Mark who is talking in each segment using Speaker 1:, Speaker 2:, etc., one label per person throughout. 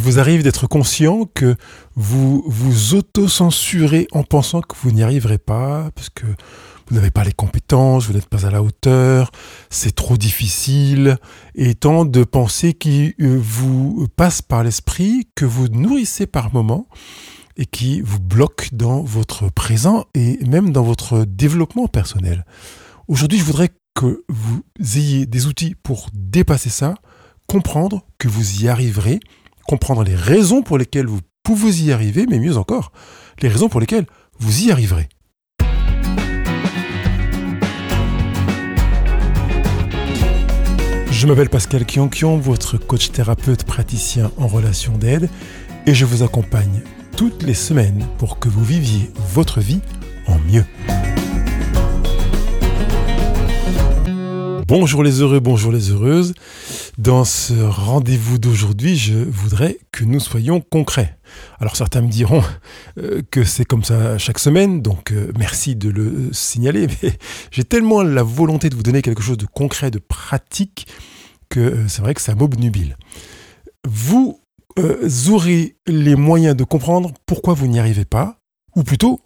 Speaker 1: Il vous arrive d'être conscient que vous vous auto-censurez en pensant que vous n'y arriverez pas, parce que vous n'avez pas les compétences, vous n'êtes pas à la hauteur, c'est trop difficile, et tant de pensées qui euh, vous passent par l'esprit, que vous nourrissez par moments, et qui vous bloquent dans votre présent et même dans votre développement personnel. Aujourd'hui, je voudrais que vous ayez des outils pour dépasser ça, comprendre que vous y arriverez, comprendre les raisons pour lesquelles vous pouvez y arriver, mais mieux encore, les raisons pour lesquelles vous y arriverez. Je m'appelle Pascal Kionkion, votre coach thérapeute praticien en relation d'aide, et je vous accompagne toutes les semaines pour que vous viviez votre vie en mieux. Bonjour les heureux, bonjour les heureuses. Dans ce rendez-vous d'aujourd'hui, je voudrais que nous soyons concrets. Alors certains me diront euh, que c'est comme ça chaque semaine, donc euh, merci de le signaler, mais j'ai tellement la volonté de vous donner quelque chose de concret, de pratique, que euh, c'est vrai que ça m'obnubile. Vous aurez les moyens de comprendre pourquoi vous n'y arrivez pas, ou plutôt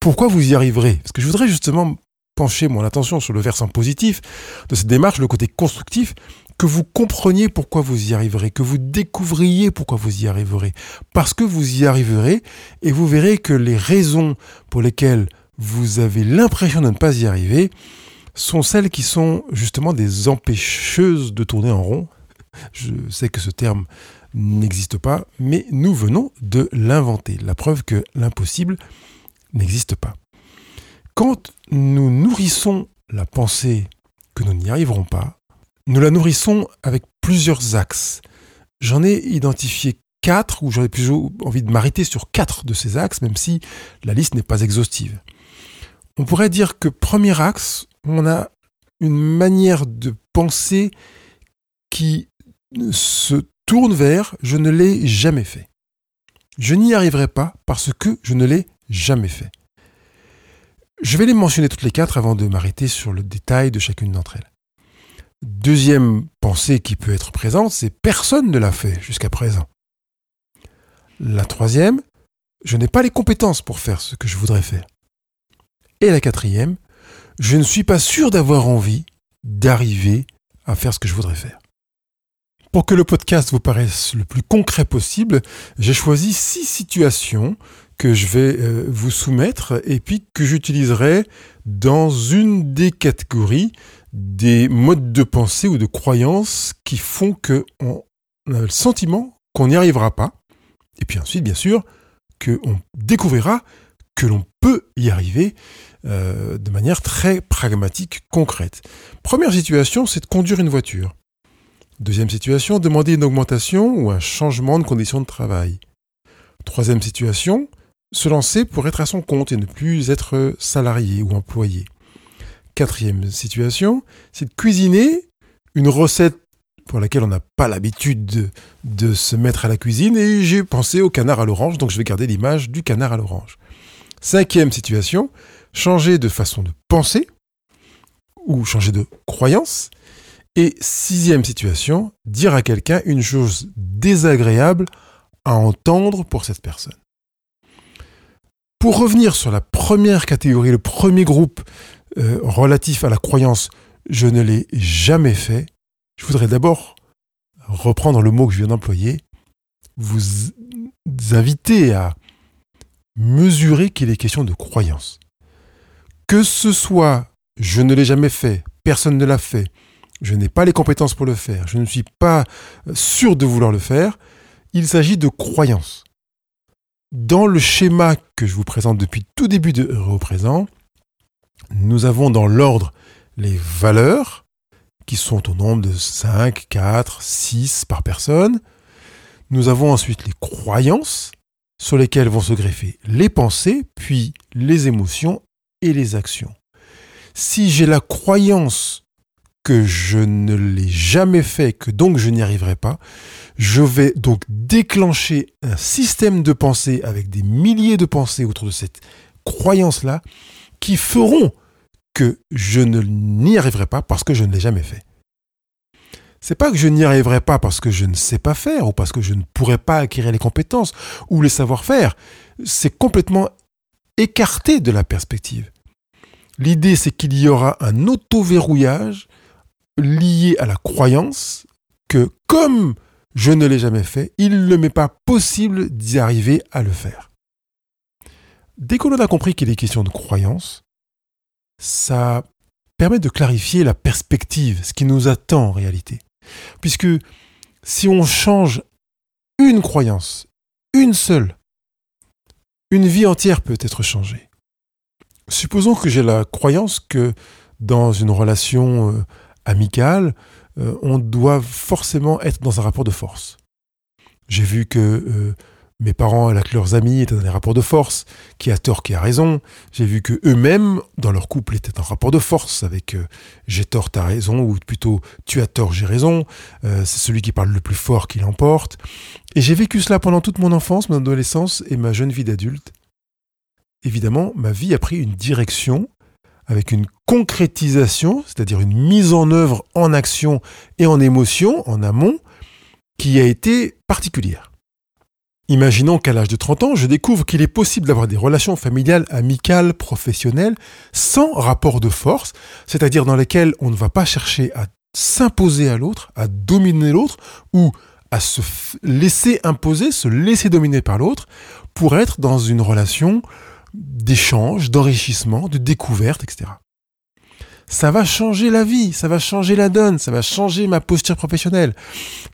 Speaker 1: pourquoi vous y arriverez. Parce que je voudrais justement pencher mon attention sur le versant positif de cette démarche, le côté constructif, que vous compreniez pourquoi vous y arriverez, que vous découvriez pourquoi vous y arriverez. Parce que vous y arriverez et vous verrez que les raisons pour lesquelles vous avez l'impression de ne pas y arriver sont celles qui sont justement des empêcheuses de tourner en rond. Je sais que ce terme n'existe pas, mais nous venons de l'inventer. La preuve que l'impossible n'existe pas. Quand nous nourrissons la pensée que nous n'y arriverons pas, nous la nourrissons avec plusieurs axes. J'en ai identifié quatre, ou j'aurais plus envie de m'arrêter sur quatre de ces axes, même si la liste n'est pas exhaustive. On pourrait dire que premier axe, on a une manière de penser qui se tourne vers je ne l'ai jamais fait. Je n'y arriverai pas parce que je ne l'ai jamais fait. Je vais les mentionner toutes les quatre avant de m'arrêter sur le détail de chacune d'entre elles. Deuxième pensée qui peut être présente, c'est personne ne l'a fait jusqu'à présent. La troisième, je n'ai pas les compétences pour faire ce que je voudrais faire. Et la quatrième, je ne suis pas sûr d'avoir envie d'arriver à faire ce que je voudrais faire. Pour que le podcast vous paraisse le plus concret possible, j'ai choisi six situations que je vais euh, vous soumettre et puis que j'utiliserai dans une des catégories des modes de pensée ou de croyances qui font que on a le sentiment qu'on n'y arrivera pas. Et puis ensuite, bien sûr, qu'on découvrira que l'on peut y arriver euh, de manière très pragmatique, concrète. Première situation, c'est de conduire une voiture. Deuxième situation, demander une augmentation ou un changement de conditions de travail. Troisième situation, se lancer pour être à son compte et ne plus être salarié ou employé. Quatrième situation, c'est de cuisiner une recette pour laquelle on n'a pas l'habitude de, se mettre à la cuisine et j'ai pensé au canard à l'orange, donc je vais garder l'image du canard à l'orange. Cinquième situation, changer de façon de penser ou changer de croyance. Et sixième situation, dire à quelqu'un une chose désagréable à entendre pour cette personne. Pour revenir sur la première catégorie, le premier groupe euh, relatif à la croyance, je ne l'ai jamais fait, je voudrais d'abord reprendre le mot que je viens d'employer, vous inviter à mesurer qu'il est question de croyance. Que ce soit je ne l'ai jamais fait, personne ne l'a fait, je n'ai pas les compétences pour le faire, je ne suis pas sûr de vouloir le faire, il s'agit de croyance. Dans le schéma que je vous présente depuis tout début de Présent, nous avons dans l'ordre les valeurs, qui sont au nombre de 5, 4, 6 par personne. Nous avons ensuite les croyances, sur lesquelles vont se greffer les pensées, puis les émotions et les actions. Si j'ai la croyance que je ne l'ai jamais fait, que donc je n'y arriverai pas, je vais donc déclencher un système de pensée avec des milliers de pensées autour de cette croyance-là qui feront que je n'y arriverai pas parce que je ne l'ai jamais fait. C'est pas que je n'y arriverai pas parce que je ne sais pas faire ou parce que je ne pourrai pas acquérir les compétences ou les savoir-faire. C'est complètement écarté de la perspective. L'idée, c'est qu'il y aura un auto-verrouillage lié à la croyance que comme je ne l'ai jamais fait, il ne m'est pas possible d'y arriver à le faire. Dès qu'on a compris qu'il est question de croyance, ça permet de clarifier la perspective, ce qui nous attend en réalité. Puisque si on change une croyance, une seule, une vie entière peut être changée. Supposons que j'ai la croyance que dans une relation euh, amicale, euh, on doit forcément être dans un rapport de force. J'ai vu que euh, mes parents avec leurs amis étaient dans des rapports de force, qui a tort, qui a raison. J'ai vu que eux-mêmes, dans leur couple, étaient en rapport de force avec euh, j'ai tort, t'as raison, ou plutôt tu as tort, j'ai raison. c'est celui qui parle le plus fort qui l'emporte. Et j'ai vécu cela pendant toute mon enfance, mon adolescence et ma jeune vie d'adulte. Évidemment, ma vie a pris une direction avec une concrétisation, c'est-à-dire une mise en œuvre en action et en émotion, en amont, qui a été particulière. Imaginons qu'à l'âge de 30 ans, je découvre qu'il est possible d'avoir des relations familiales, amicales, professionnelles, sans rapport de force, c'est-à-dire dans lesquelles on ne va pas chercher à s'imposer à l'autre, à dominer l'autre, ou à se laisser imposer, se laisser dominer par l'autre, pour être dans une relation d'échange, d'enrichissement, de découverte, etc. Ça va changer la vie, ça va changer la donne, ça va changer ma posture professionnelle.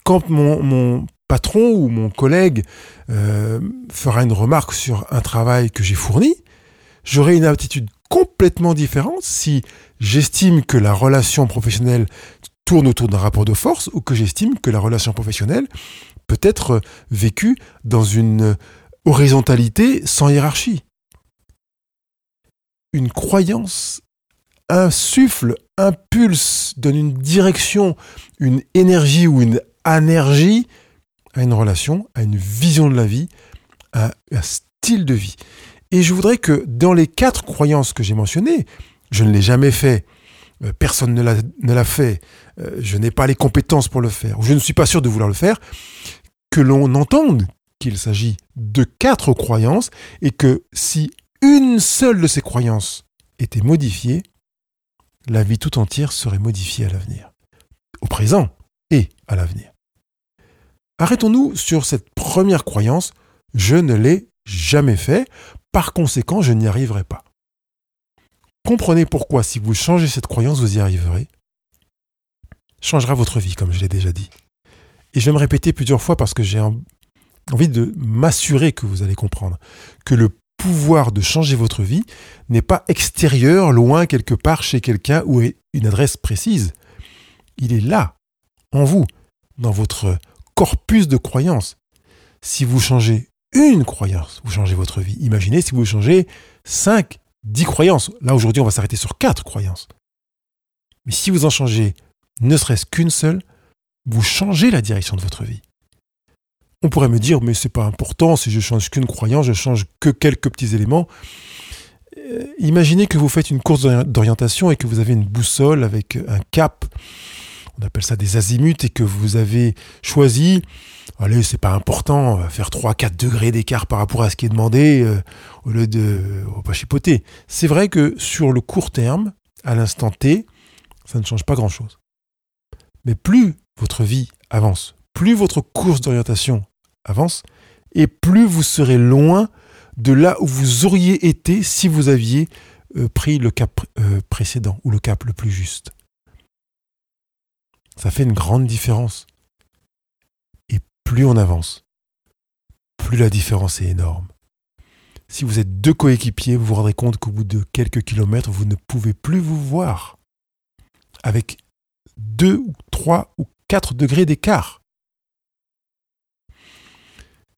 Speaker 1: Quand mon, patron ou mon collègue euh, fera une remarque sur un travail que j'ai fourni, j'aurai une attitude complètement différente si j'estime que la relation professionnelle tourne autour d'un rapport de force ou que j'estime que la relation professionnelle peut être vécue dans une horizontalité sans hiérarchie une croyance insuffle, impulse, donne une direction, une énergie ou une énergie à une relation, à une vision de la vie, à un style de vie. Et je voudrais que dans les quatre croyances que j'ai mentionnées, je ne l'ai jamais fait, euh, personne ne l'a fait, euh, je n'ai pas les compétences pour le faire, ou je ne suis pas sûr de vouloir le faire, que l'on entende qu'il s'agit de quatre croyances et que si une seule de ces croyances était modifiée, la vie tout entière serait modifiée à l'avenir. Au présent et à l'avenir. Arrêtons-nous sur cette première croyance, je ne l'ai jamais fait, par conséquent je n'y arriverai pas. Comprenez pourquoi si vous changez cette croyance, vous y arriverez. Changera votre vie, comme je l'ai déjà dit. Et je vais me répéter plusieurs fois parce que j'ai envie de m'assurer que vous allez comprendre que le pouvoir de changer votre vie n'est pas extérieur, loin quelque part chez quelqu'un ou une adresse précise. Il est là, en vous, dans votre corpus de croyances. Si vous changez une croyance, vous changez votre vie. Imaginez si vous changez 5, 10 croyances. Là, aujourd'hui, on va s'arrêter sur 4 croyances. Mais si vous en changez ne serait-ce qu'une seule, vous changez la direction de votre vie. On pourrait me dire, mais c'est pas important, si je change qu'une croyance, je change que quelques petits éléments. Euh, imaginez que vous faites une course d'orientation et que vous avez une boussole avec un cap, on appelle ça des azimuts, et que vous avez choisi, allez, c'est pas important, faire 3-4 degrés d'écart par rapport à ce qui est demandé, euh, au lieu de oh, pas chipoter. C'est vrai que sur le court terme, à l'instant T, ça ne change pas grand-chose. Mais plus votre vie avance, plus votre course d'orientation avance, et plus vous serez loin de là où vous auriez été si vous aviez euh, pris le cap euh, précédent ou le cap le plus juste. Ça fait une grande différence. Et plus on avance, plus la différence est énorme. Si vous êtes deux coéquipiers, vous vous rendrez compte qu'au bout de quelques kilomètres, vous ne pouvez plus vous voir avec deux ou trois ou quatre degrés d'écart.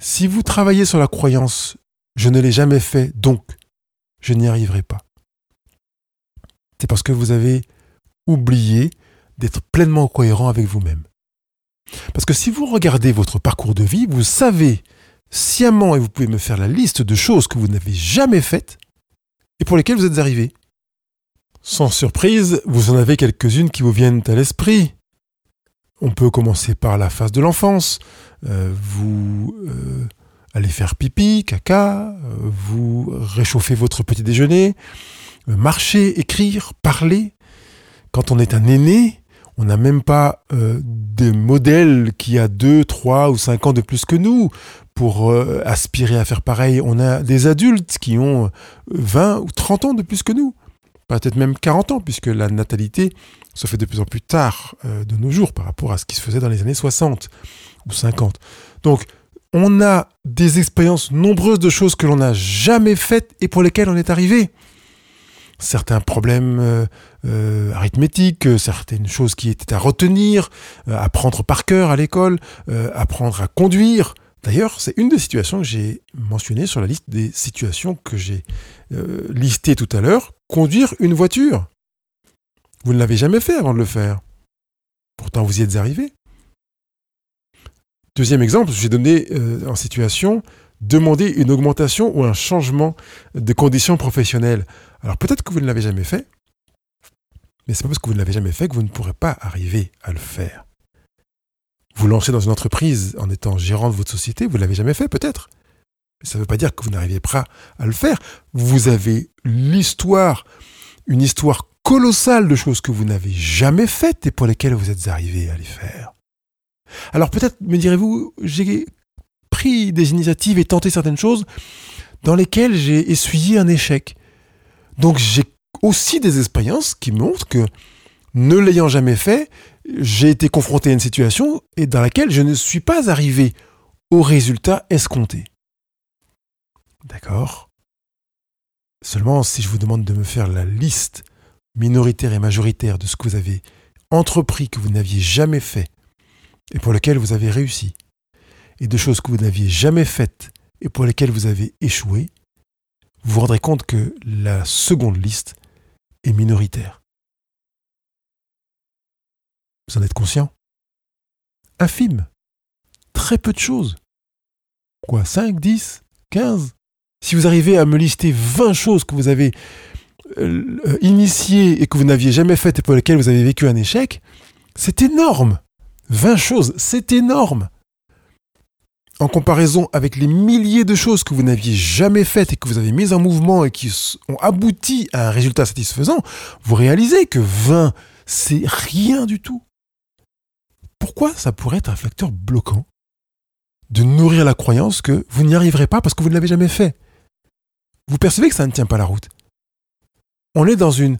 Speaker 1: Si vous travaillez sur la croyance je ne l'ai jamais fait, donc je n'y arriverai pas, c'est parce que vous avez oublié d'être pleinement cohérent avec vous-même. Parce que si vous regardez votre parcours de vie, vous savez sciemment, et vous pouvez me faire la liste de choses que vous n'avez jamais faites et pour lesquelles vous êtes arrivé. Sans surprise, vous en avez quelques-unes qui vous viennent à l'esprit. On peut commencer par la phase de l'enfance. Euh, vous euh, allez faire pipi, caca, vous réchauffez votre petit déjeuner, marcher, écrire, parler. Quand on est un aîné, on n'a même pas des modèles qui a 2, 3 ou 5 ans de plus que nous pour aspirer à faire pareil. On a des adultes qui ont 20 ou 30 ans de plus que nous peut-être même 40 ans, puisque la natalité se fait de plus en plus tard euh, de nos jours par rapport à ce qui se faisait dans les années 60 ou 50. Donc, on a des expériences nombreuses de choses que l'on n'a jamais faites et pour lesquelles on est arrivé. Certains problèmes euh, euh, arithmétiques, certaines choses qui étaient à retenir, apprendre par cœur à l'école, apprendre à conduire, D'ailleurs, c'est une des situations que j'ai mentionnées sur la liste des situations que j'ai listées tout à l'heure. Conduire une voiture. Vous ne l'avez jamais fait avant de le faire. Pourtant, vous y êtes arrivé. Deuxième exemple, j'ai donné euh, en situation demander une augmentation ou un changement de conditions professionnelles. Alors peut-être que vous ne l'avez jamais fait, mais c'est pas parce que vous ne l'avez jamais fait que vous ne pourrez pas arriver à le faire. Vous lancez dans une entreprise en étant gérant de votre société, vous ne l'avez jamais fait peut-être. Mais ça ne veut pas dire que vous n'arrivez pas à le faire. Vous avez l'histoire, une histoire colossale de choses que vous n'avez jamais faites et pour lesquelles vous êtes arrivé à les faire. Alors peut-être me direz-vous, j'ai pris des initiatives et tenté certaines choses dans lesquelles j'ai essuyé un échec. Donc j'ai aussi des expériences qui montrent que ne l'ayant jamais fait, j'ai été confronté à une situation et dans laquelle je ne suis pas arrivé au résultat escompté. D'accord? Seulement, si je vous demande de me faire la liste minoritaire et majoritaire de ce que vous avez entrepris que vous n'aviez jamais fait et pour lesquelles vous avez réussi, et de choses que vous n'aviez jamais faites et pour lesquelles vous avez échoué, vous vous rendrez compte que la seconde liste est minoritaire. Vous en êtes conscient? Infime. Très peu de choses. Quoi 5, 10, 15 Si vous arrivez à me lister 20 choses que vous avez euh, initiées et que vous n'aviez jamais faites et pour lesquelles vous avez vécu un échec, c'est énorme. 20 choses, c'est énorme. En comparaison avec les milliers de choses que vous n'aviez jamais faites et que vous avez mises en mouvement et qui ont abouti à un résultat satisfaisant, vous réalisez que 20, c'est rien du tout pourquoi ça pourrait être un facteur bloquant de nourrir la croyance que vous n'y arriverez pas parce que vous ne l'avez jamais fait? Vous percevez que ça ne tient pas la route. On est dans une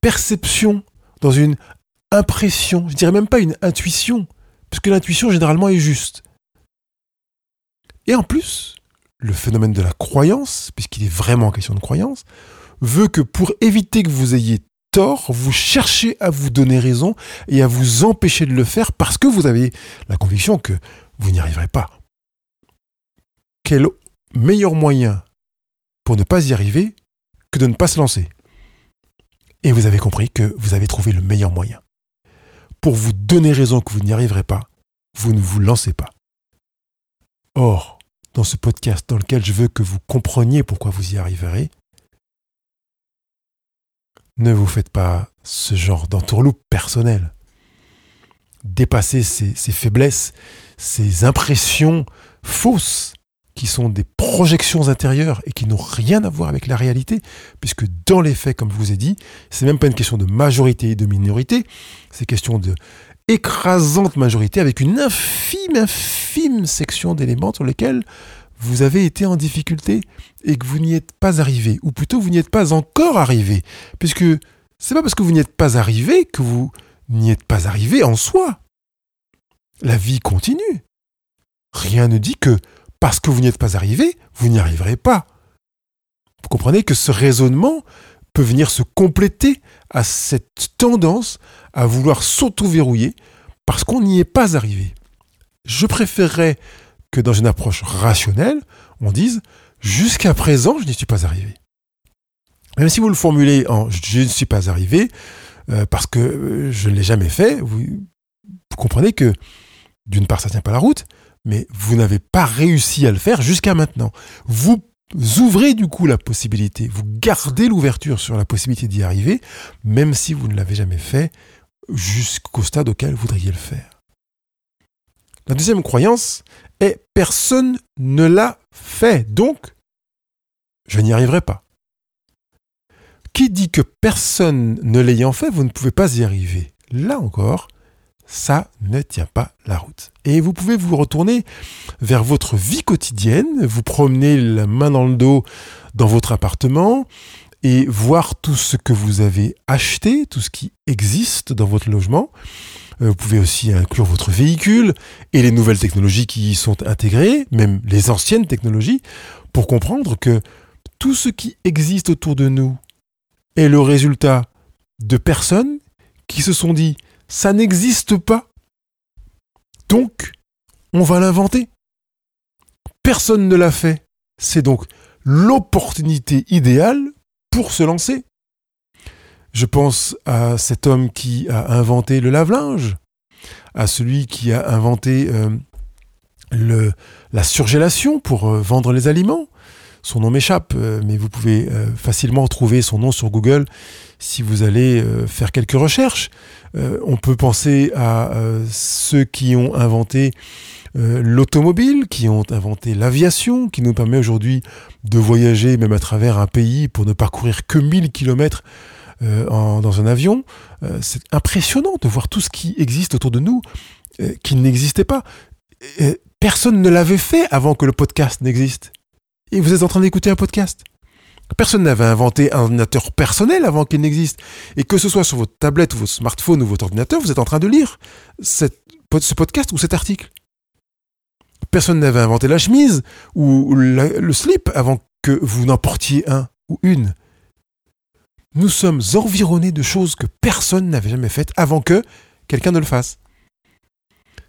Speaker 1: perception, dans une impression, je dirais même pas une intuition, puisque l'intuition généralement est juste. Et en plus, le phénomène de la croyance, puisqu'il est vraiment question de croyance, veut que pour éviter que vous ayez tort, vous cherchez à vous donner raison et à vous empêcher de le faire parce que vous avez la conviction que vous n'y arriverez pas. Quel meilleur moyen pour ne pas y arriver que de ne pas se lancer Et vous avez compris que vous avez trouvé le meilleur moyen. Pour vous donner raison que vous n'y arriverez pas, vous ne vous lancez pas. Or, dans ce podcast dans lequel je veux que vous compreniez pourquoi vous y arriverez, ne vous faites pas ce genre d'entourloupe personnel. Dépassez ces, faiblesses, ces impressions fausses qui sont des projections intérieures et qui n'ont rien à voir avec la réalité, puisque dans les faits, comme je vous ai dit, c'est même pas une question de majorité et de minorité, c'est question de écrasante majorité avec une infime, infime section d'éléments sur lesquels vous avez été en difficulté et que vous n'y êtes pas arrivé, ou plutôt vous n'y êtes pas encore arrivé, puisque c'est pas parce que vous n'y êtes pas arrivé que vous n'y êtes pas arrivé en soi. La vie continue. Rien ne dit que parce que vous n'y êtes pas arrivé, vous n'y arriverez pas. Vous comprenez que ce raisonnement peut venir se compléter à cette tendance à vouloir s'auto-verrouiller parce qu'on n'y est pas arrivé. Je préférerais que dans une approche rationnelle, on dise jusqu'à présent, je n'y suis pas arrivé. Même si vous le formulez en je ne suis pas arrivé, euh, parce que euh, je ne l'ai jamais fait, vous, comprenez que d'une part, ça ne tient pas la route, mais vous n'avez pas réussi à le faire jusqu'à maintenant. Vous ouvrez du coup la possibilité, vous gardez l'ouverture sur la possibilité d'y arriver, même si vous ne l'avez jamais fait jusqu'au stade auquel vous voudriez le faire. La deuxième croyance est personne ne l'a fait, donc je n'y arriverai pas. Qui dit que personne ne l'ayant fait, vous ne pouvez pas y arriver Là encore, ça ne tient pas la route. Et vous pouvez vous retourner vers votre vie quotidienne, vous promener la main dans le dos dans votre appartement et voir tout ce que vous avez acheté, tout ce qui existe dans votre logement. Euh, vous pouvez aussi inclure votre véhicule et les nouvelles technologies qui y sont intégrées, même les anciennes technologies, pour comprendre que tout ce qui existe autour de nous est le résultat de personnes qui se sont dit ça n'existe pas. Donc, on va l'inventer. Personne ne l'a fait. C'est donc l'opportunité idéale pour se lancer. Je pense à cet homme qui a inventé le lave-linge, à celui qui a inventé euh, le, la surgélation pour euh, vendre les aliments. Son nom m'échappe, euh, mais vous pouvez facilement trouver son nom sur Google si vous allez faire quelques recherches. On peut penser à ceux qui ont inventé l'automobile, qui ont inventé l'aviation, qui nous permet aujourd'hui de voyager même à travers un pays pour ne parcourir que 1000 km euh, dans un avion. Euh, c'est impressionnant de voir tout ce qui existe autour de nous euh, qui n'existait pas. personne ne l'avait fait avant que le podcast n'existe. Et vous êtes en train d'écouter un podcast? Personne n'avait inventé un ordinateur personnel avant qu'il n'existe. Et que ce soit sur votre tablette ou votre smartphone ou votre ordinateur, vous êtes en train de lire ce podcast ou cet article. Personne n'avait inventé la chemise ou le slip avant que vous n'en portiez un ou une. Nous sommes environnés de choses que personne n'avait jamais faites avant que quelqu'un ne le fasse.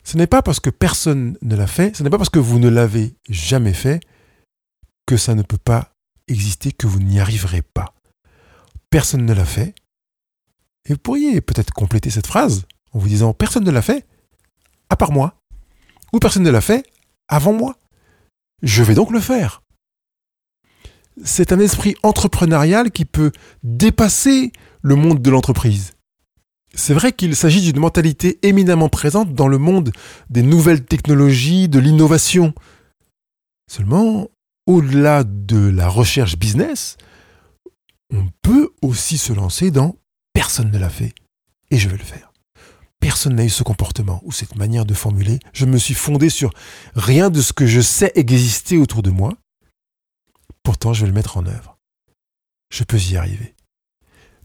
Speaker 1: Ce n'est pas parce que personne ne l'a fait, ce n'est pas parce que vous ne l'avez jamais fait que ça ne peut pas exister, que vous n'y arriverez pas. Personne ne l'a fait. Et vous pourriez peut-être compléter cette phrase en vous disant personne ne l'a fait, à part moi. Ou personne ne l'a fait avant moi. Je vais donc le faire. C'est un esprit entrepreneurial qui peut dépasser le monde de l'entreprise. C'est vrai qu'il s'agit d'une mentalité éminemment présente dans le monde des nouvelles technologies, de l'innovation. Seulement, au-delà de la recherche business, on peut aussi se lancer dans personne ne l'a fait et je vais le faire. Personne n'a eu ce comportement ou cette manière de formuler. Je me suis fondé sur rien de ce que je sais exister autour de moi. Pourtant, je vais le mettre en œuvre. Je peux y arriver.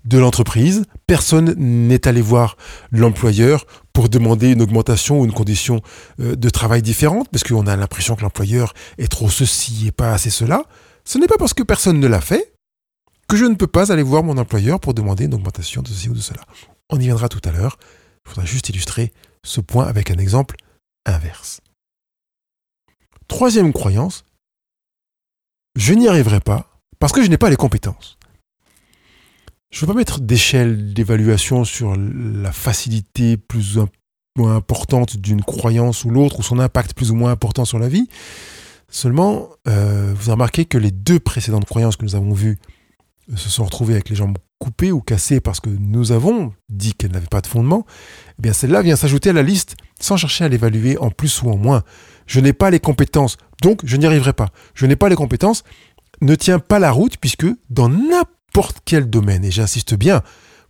Speaker 1: De l'entreprise, personne n'est allé voir l'employeur pour demander une augmentation ou une condition euh, de travail différente, parce qu'on a l'impression que l'employeur est trop ceci et pas assez cela. Ce n'est pas parce que personne ne l'a fait que je ne peux pas aller voir mon employeur pour demander une augmentation de ceci ou de cela. On y viendra tout à l'heure. Il faudra juste illustrer ce point avec un exemple inverse. Troisième croyance, je n'y arriverai pas parce que je n'ai pas les compétences. Je ne veux pas mettre d'échelle d'évaluation sur la facilité plus ou moins importante d'une croyance ou l'autre, ou son impact plus ou moins important sur la vie. Seulement, euh, vous remarquez que les deux précédentes croyances que nous avons vues se sont retrouvées avec les jambes coupées ou cassées parce que nous avons dit qu'elles n'avaient pas de fondement. Eh bien, celle-là vient s'ajouter à la liste sans chercher à l'évaluer en plus ou en moins. Je n'ai pas les compétences, donc je n'y arriverai pas. Je n'ai pas les compétences, ne tient pas la route puisque dans n'importe quel domaine, et j'insiste bien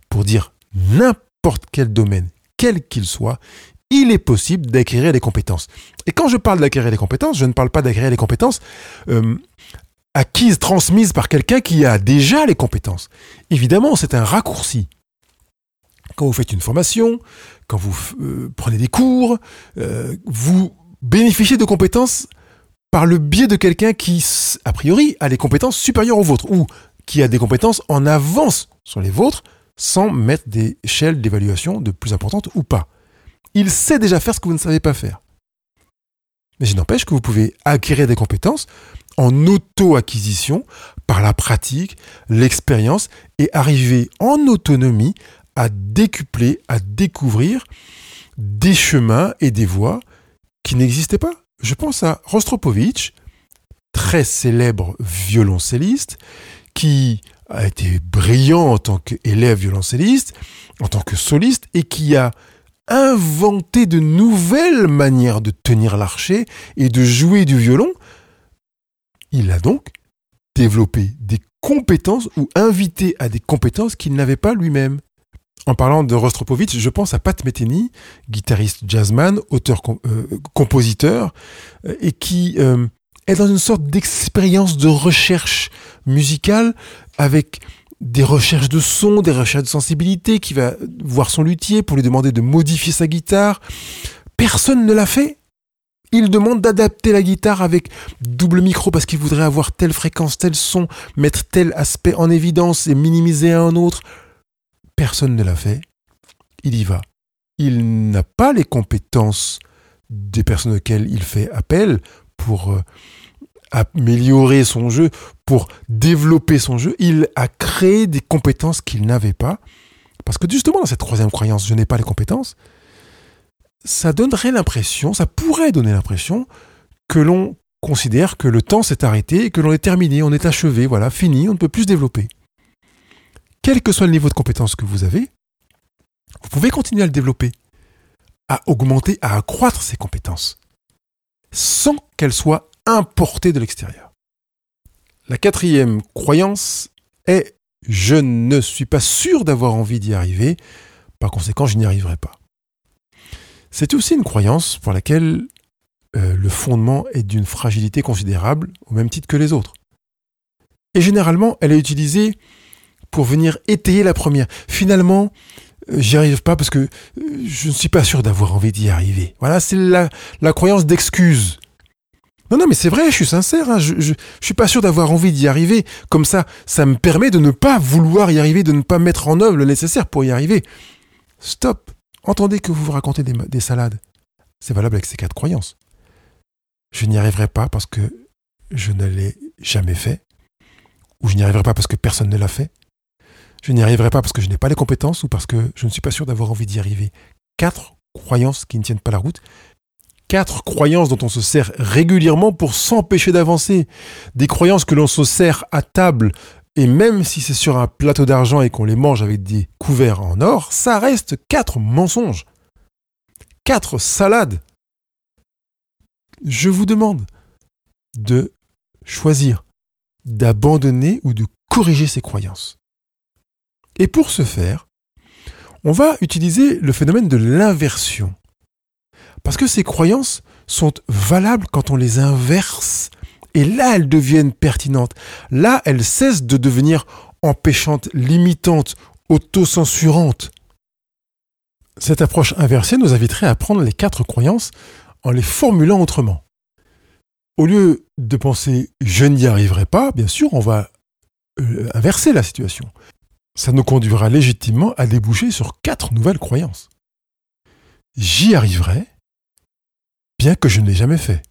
Speaker 1: pour dire n'importe quel domaine, quel qu'il soit, il est possible d'acquérir des compétences. Et quand je parle d'acquérir des compétences, je ne parle pas d'acquérir des compétences euh, acquises, transmises par quelqu'un qui a déjà les compétences. Évidemment, c'est un raccourci. Quand vous faites une formation, quand vous euh, prenez des cours, euh, vous bénéficiez de compétences par le biais de quelqu'un qui, a priori, a des compétences supérieures aux vôtres, ou qui a des compétences en avance sur les vôtres, sans mettre des échelles d'évaluation de plus importantes ou pas. Il sait déjà faire ce que vous ne savez pas faire. Mais je n'empêche que vous pouvez acquérir des compétences en auto-acquisition par la pratique, l'expérience et arriver en autonomie à décupler, à découvrir des chemins et des voies qui n'existaient pas. Je pense à Rostropovitch, très célèbre violoncelliste, qui a été brillant en tant qu'élève violoncelliste, en tant que soliste, et qui a inventé de nouvelles manières de tenir l'archet et de jouer du violon, il a donc développé des compétences ou invité à des compétences qu'il n'avait pas lui-même. En parlant de Rostropovitch, je pense à Pat Metheny, guitariste jazzman, auteur-compositeur, euh, euh, et qui euh, est dans une sorte d'expérience de recherche musicale avec des recherches de son, des recherches de sensibilité, qui va voir son luthier pour lui demander de modifier sa guitare. Personne ne l'a fait. Il demande d'adapter la guitare avec double micro parce qu'il voudrait avoir telle fréquence, tel son, mettre tel aspect en évidence et minimiser un autre. Personne ne l'a fait. Il y va. Il n'a pas les compétences des personnes auxquelles il fait appel pour euh, améliorer son jeu, pour développer son jeu. Il a créé des compétences qu'il n'avait pas. Parce que justement, dans cette troisième croyance, je n'ai pas les compétences, ça donnerait l'impression, ça pourrait donner l'impression que l'on considère que le temps s'est arrêté et que l'on est terminé, on est achevé, voilà, fini, on ne peut plus se développer. Quel que soit le niveau de compétence que vous avez, vous pouvez continuer à le développer, à augmenter, à accroître ces compétences, sans qu'elles soient importées de l'extérieur. La quatrième croyance est je ne suis pas sûr d'avoir envie d'y arriver, par conséquent je n'y arriverai pas. C'est aussi une croyance pour laquelle euh, le fondement est d'une fragilité considérable, au même titre que les autres. Et généralement, elle est utilisée pour venir étayer la première. Finalement, j'y arrive pas parce que euh, je ne suis pas sûr d'avoir envie d'y arriver. Voilà, c'est la, croyance d'excuse. Non, non, mais c'est vrai, je suis sincère, hein, je, je, suis pas sûr d'avoir envie d'y arriver. Comme ça, ça me permet de ne pas vouloir y arriver, de ne pas mettre en œuvre le nécessaire pour y arriver. Stop. Entendez que vous vous racontez des, salades. C'est valable avec ces quatre croyances. Je n'y arriverai pas parce que je ne l'ai jamais fait, ou je n'y arriverai pas parce que personne ne l'a fait. Je n'y arriverai pas parce que je n'ai pas les compétences ou parce que je ne suis pas sûr d'avoir envie d'y arriver. Quatre croyances qui ne tiennent pas la route. Quatre croyances dont on se sert régulièrement pour s'empêcher d'avancer. Des croyances que l'on se sert à table et même si c'est sur un plateau d'argent et qu'on les mange avec des couverts en or, ça reste quatre mensonges. Quatre salades. Je vous demande de choisir, d'abandonner ou de corriger ces croyances. Et pour ce faire, on va utiliser le phénomène de l'inversion. Parce que ces croyances sont valables quand on les inverse et là, elles deviennent pertinentes. Là, elles cessent de devenir empêchantes, limitantes, autocensurantes. Cette approche inversée nous inviterait à prendre les quatre croyances en les formulant autrement. Au lieu de penser je n'y arriverai pas, bien sûr, on va euh, inverser la situation. Ça nous conduira légitimement à déboucher sur quatre nouvelles croyances. J'y arriverai, bien que je ne l'ai jamais fait.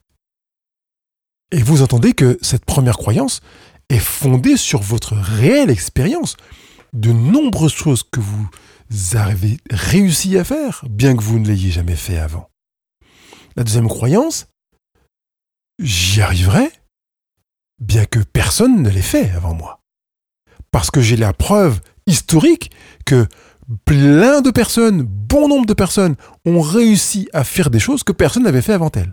Speaker 1: Et vous entendez que cette première croyance est fondée sur votre réelle expérience de nombreuses choses que vous avez réussi à faire, bien que vous ne l'ayez jamais fait avant. La deuxième croyance, j'y arriverai, bien que personne ne l'ait fait avant moi. Parce que j'ai la preuve historique que plein de personnes, bon nombre de personnes, ont réussi à faire des choses que personne n'avait fait avant elles.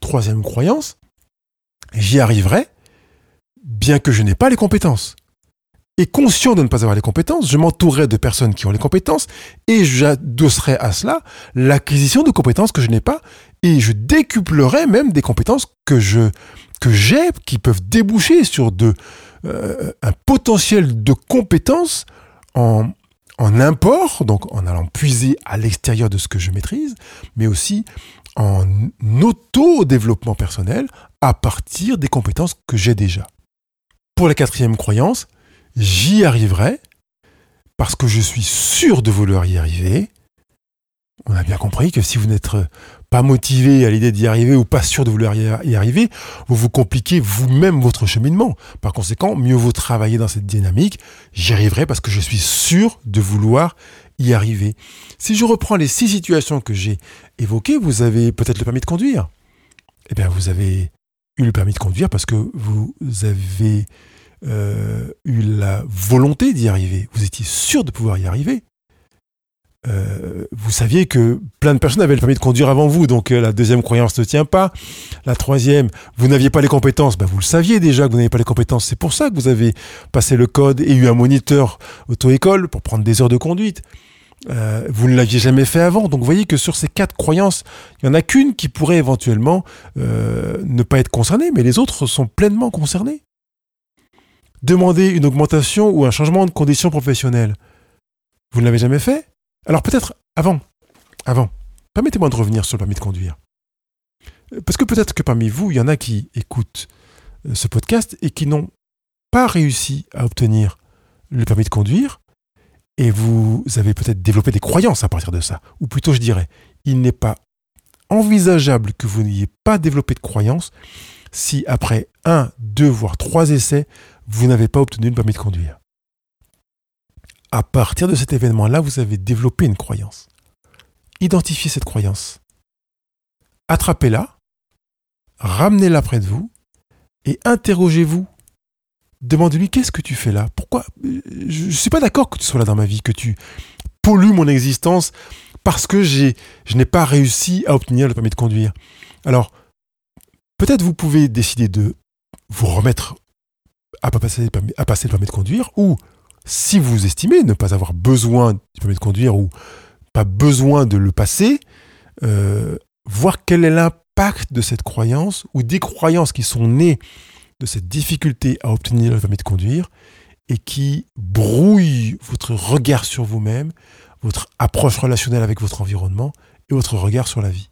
Speaker 1: Troisième croyance, j'y arriverai, bien que je n'ai pas les compétences. Et conscient de ne pas avoir les compétences, je m'entourerai de personnes qui ont les compétences et j'adosserai à cela l'acquisition de compétences que je n'ai pas et je décuplerai même des compétences que je que j'ai qui peuvent déboucher sur de euh, un potentiel de compétences en en import, donc en allant puiser à l'extérieur de ce que je maîtrise, mais aussi en auto-développement personnel à partir des compétences que j'ai déjà. Pour la quatrième croyance, j'y arriverai parce que je suis sûr de vouloir y arriver. On a bien compris que si vous n'êtes pas motivé à l'idée d'y arriver ou pas sûr de vouloir y arriver, vous vous compliquez vous-même votre cheminement. Par conséquent, mieux vaut travailler dans cette dynamique. J'y arriverai parce que je suis sûr de vouloir y arriver. Si je reprends les six situations que j'ai évoquées, vous avez peut-être le permis de conduire. Eh bien, vous avez eu le permis de conduire parce que vous avez euh, eu la volonté d'y arriver, vous étiez sûr de pouvoir y arriver, euh, vous saviez que plein de personnes avaient le permis de conduire avant vous, donc euh, la deuxième croyance ne tient pas. La troisième, vous n'aviez pas les compétences, ben, vous le saviez déjà que vous n'aviez pas les compétences, c'est pour ça que vous avez passé le code et eu un moniteur auto-école pour prendre des heures de conduite. Euh, vous ne l'aviez jamais fait avant, donc vous voyez que sur ces quatre croyances, il n'y en a qu'une qui pourrait éventuellement ne pas être concernée, mais les autres sont pleinement concernées. Demander une augmentation ou un changement de conditions professionnelles, vous ne l'avez jamais fait? Alors peut-être avant, avant, permettez-moi de revenir sur le permis de conduire. Parce que peut-être que parmi vous, il y en a qui écoutent euh, ce podcast et qui n'ont pas réussi à obtenir le permis de conduire, et vous avez peut-être développé des croyances à partir de ça. Ou plutôt, je dirais, il n'est pas envisageable que vous n'ayez pas développé de croyances si après un, deux, voire trois essais, vous n'avez pas obtenu le permis de conduire à partir de cet événement-là, vous avez développé une croyance. Identifiez cette croyance. Attrapez-la, ramenez-la près de vous et interrogez-vous. Demandez-lui qu'est-ce que tu fais là? Pourquoi? Je ne suis pas d'accord que tu sois là dans ma vie, que tu pollues mon existence parce que je n'ai pas réussi à obtenir le permis de conduire. Alors, peut-être vous pouvez décider de vous remettre à passer, à passer le permis de conduire ou si vous estimez ne pas avoir besoin du permis de conduire ou pas besoin de le passer, euh, voir quel est l'impact de cette croyance ou des croyances qui sont nées de cette difficulté à obtenir le permis de conduire et qui brouillent votre regard sur vous-même, votre approche relationnelle avec votre environnement et votre regard sur la vie.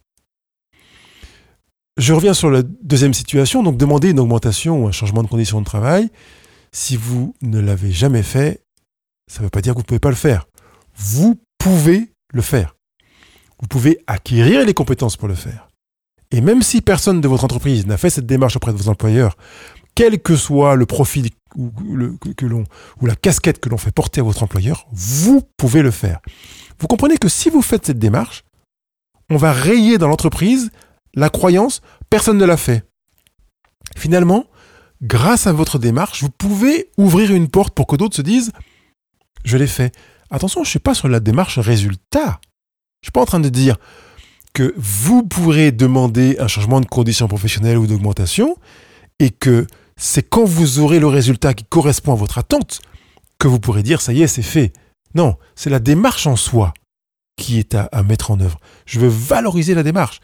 Speaker 1: Je reviens sur la deuxième situation, donc demander une augmentation ou un changement de conditions de travail. Si vous ne l'avez jamais fait, ça ne veut pas dire que vous ne pouvez pas le faire. Vous pouvez le faire. Vous pouvez acquérir les compétences pour le faire. Et même si personne de votre entreprise n'a fait cette démarche auprès de vos employeurs, quel que soit le profil ou, ou la casquette que l'on fait porter à votre employeur, vous pouvez le faire. Vous comprenez que si vous faites cette démarche, on va rayer dans l'entreprise la croyance personne ne l'a fait. Finalement, grâce à votre démarche, vous pouvez ouvrir une porte pour que d'autres se disent je l'ai fait. Attention, je ne suis pas sur la démarche résultat. Je ne suis pas en train de dire que vous pourrez demander un changement de conditions professionnelles ou d'augmentation et que c'est quand vous aurez le résultat qui correspond à votre attente que vous pourrez dire ça y est, c'est fait. Non, c'est la démarche en soi qui est à, à mettre en œuvre. Je veux valoriser la démarche.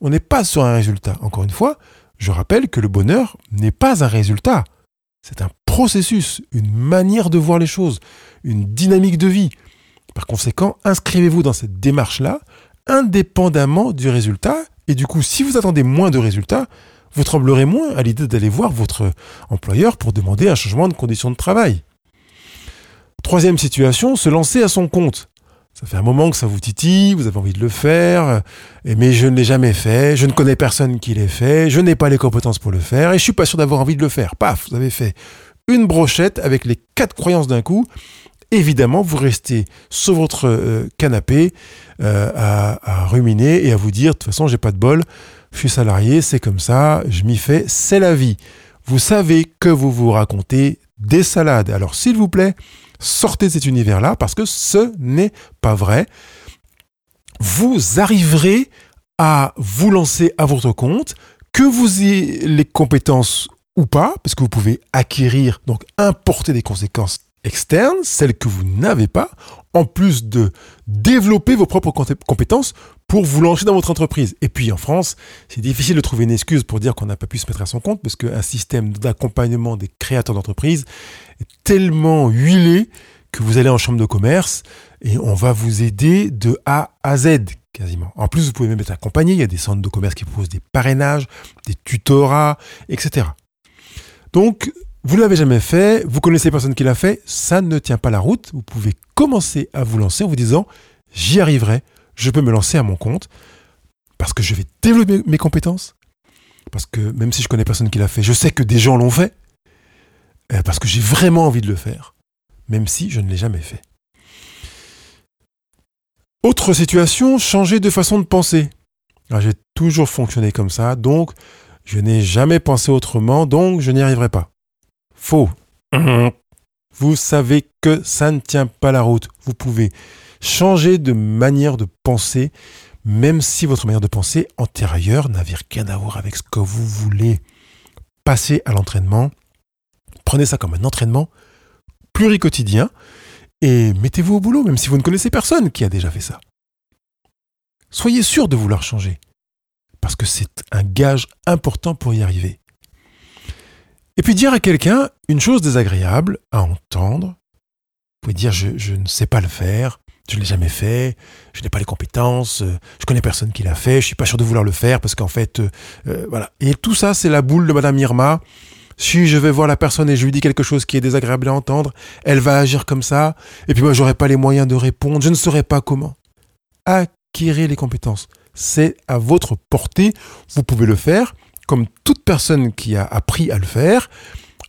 Speaker 1: On n'est pas sur un résultat. Encore une fois, je rappelle que le bonheur n'est pas un résultat. C'est un processus, une manière de voir les choses, une dynamique de vie. Par conséquent, inscrivez-vous dans cette démarche-là, indépendamment du résultat. Et du coup, si vous attendez moins de résultats, vous tremblerez moins à l'idée d'aller voir votre employeur pour demander un changement de conditions de travail. Troisième situation, se lancer à son compte. Ça fait un moment que ça vous titille, vous avez envie de le faire, mais je ne l'ai jamais fait, je ne connais personne qui l'ait fait, je n'ai pas les compétences pour le faire, et je suis pas sûr d'avoir envie de le faire. Paf, vous avez fait une brochette avec les quatre croyances d'un coup. Évidemment, vous restez sur votre euh, canapé euh, à, ruminer et à vous dire, de toute façon, j'ai pas de bol, je suis salarié, c'est comme ça, je m'y fais, c'est la vie. Vous savez que vous vous racontez des salades. Alors, s'il vous plaît, Sortez de cet univers-là parce que ce n'est pas vrai. Vous arriverez à vous lancer à votre compte, que vous ayez les compétences ou pas, parce que vous pouvez acquérir, donc importer des conséquences externes, celles que vous n'avez pas, en plus de développer vos propres compétences pour vous lancer dans votre entreprise. Et puis en France, c'est difficile de trouver une excuse pour dire qu'on n'a pas pu se mettre à son compte, parce qu'un système d'accompagnement des créateurs d'entreprise tellement huilé que vous allez en chambre de commerce et on va vous aider de A à Z quasiment. En plus, vous pouvez même être accompagné. Il y a des centres de commerce qui proposent des parrainages, des tutorats, etc. Donc, vous ne l'avez jamais fait, vous connaissez personne qui l'a fait, ça ne tient pas la route. Vous pouvez commencer à vous lancer en vous disant j'y arriverai, je peux me lancer à mon compte parce que je vais développer mes compétences. Parce que même si je connais personne qui l'a fait, je sais que des gens l'ont fait. Euh, parce que j'ai vraiment envie de le faire, même si je ne l'ai jamais fait. Autre situation, changer de façon de penser. Ah, j'ai toujours fonctionné comme ça, donc je n'ai jamais pensé autrement, donc je n'y arriverai pas. Faux. vous savez que ça ne tient pas la route. Vous pouvez changer de manière de penser, même si votre manière de penser antérieure n'avait rien à voir avec ce que vous voulez. passer à l'entraînement. Prenez ça comme un entraînement pluriquotidien et mettez-vous au boulot, même si vous ne connaissez personne qui a déjà fait ça. Soyez sûr de vouloir changer, parce que c'est un gage important pour y arriver. Et puis dire à quelqu'un une chose désagréable à entendre, vous pouvez dire je, ne sais pas le faire, je ne l'ai jamais fait, je n'ai pas les compétences, euh, je connais personne qui l'a fait, je suis pas sûr de vouloir le faire parce qu'en fait, euh, euh, voilà. Et tout ça, c'est la boule de Madame Irma. Si je vais voir la personne et je lui dis quelque chose qui est désagréable à entendre, elle va agir comme ça, et puis moi, j'aurai pas les moyens de répondre, je ne saurais pas comment. Acquérir les compétences. C'est à votre portée, vous pouvez le faire, comme toute personne qui a appris à le faire,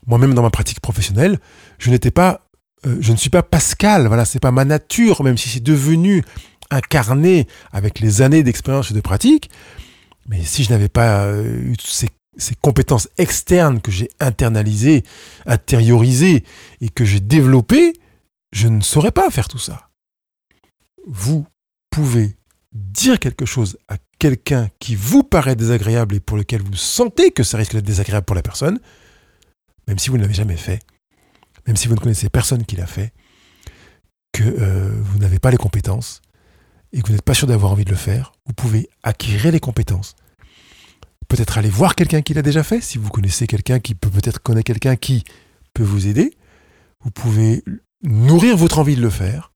Speaker 1: moi-même dans ma pratique professionnelle, je n'étais pas, euh, je ne suis pas Pascal. Voilà, c'est pas ma nature, même si c'est devenu incarné avec les années d'expérience et de pratique. Mais si je n'avais pas euh, eu ces, ces, compétences externes que j'ai internalisées, intériorisées et que j'ai développées, je ne saurais pas faire tout ça. Vous pouvez dire quelque chose à quelqu'un qui vous paraît désagréable et pour lequel vous sentez que ça risque d'être désagréable pour la personne, même si vous ne l'avez jamais fait, même si vous ne connaissez personne qui l'a fait, que euh, vous n'avez pas les compétences et que vous n'êtes pas sûr d'avoir envie de le faire, vous pouvez acquérir les compétences. Peut-être aller voir quelqu'un qui l'a déjà fait, si vous connaissez quelqu'un qui peut peut-être connaître quelqu'un qui peut vous aider. Vous pouvez nourrir votre envie de le faire.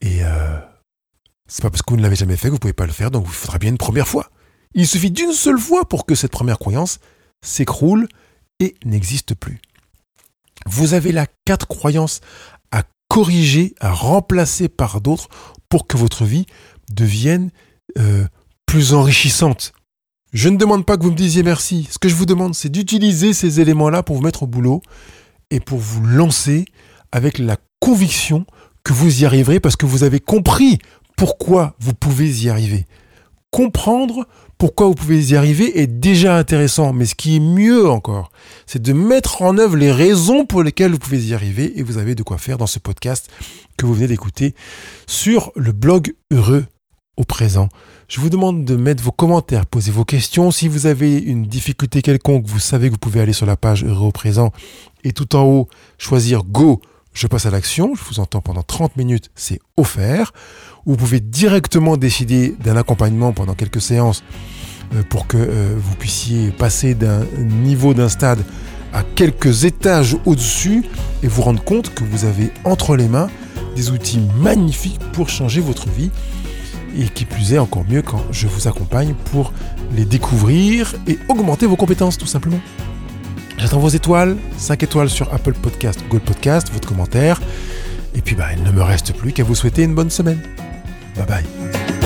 Speaker 1: Et euh, c'est pas parce que vous ne l'avez jamais fait que vous ne pouvez pas le faire, donc il faudra bien une première fois. Il suffit d'une seule fois pour que cette première croyance s'écroule et n'existe plus. Vous avez là quatre croyances à corriger, à remplacer par d'autres pour que votre vie devienne euh, plus enrichissante. Je ne demande pas que vous me disiez merci. Ce que je vous demande, c'est d'utiliser ces éléments-là pour vous mettre au boulot et pour vous lancer avec la conviction que vous y arriverez parce que vous avez compris pourquoi vous pouvez y arriver. Comprendre pourquoi vous pouvez y arriver est déjà intéressant, mais ce qui est mieux encore, c'est de mettre en œuvre les raisons pour lesquelles vous pouvez y arriver et vous avez de quoi faire dans ce podcast que vous venez d'écouter sur le blog Heureux au présent. Je vous demande de mettre vos commentaires, poser vos questions. Si vous avez une difficulté quelconque, vous savez que vous pouvez aller sur la page Heureux au présent et tout en haut choisir Go je passe à l'action, je vous entends pendant 30 minutes, c'est offert. Vous pouvez directement décider d'un accompagnement pendant quelques séances euh, pour que euh, vous puissiez passer d'un niveau d'un stade à quelques étages au-dessus et vous rendre compte que vous avez entre les mains des outils magnifiques pour changer votre vie et qui plus est encore mieux quand je vous accompagne pour les découvrir et augmenter vos compétences tout simplement. J'attends vos étoiles, 5 étoiles sur Apple Podcast, Google Podcast, votre commentaire. Et puis bah, il ne me reste plus qu'à vous souhaiter une bonne semaine. Bye bye.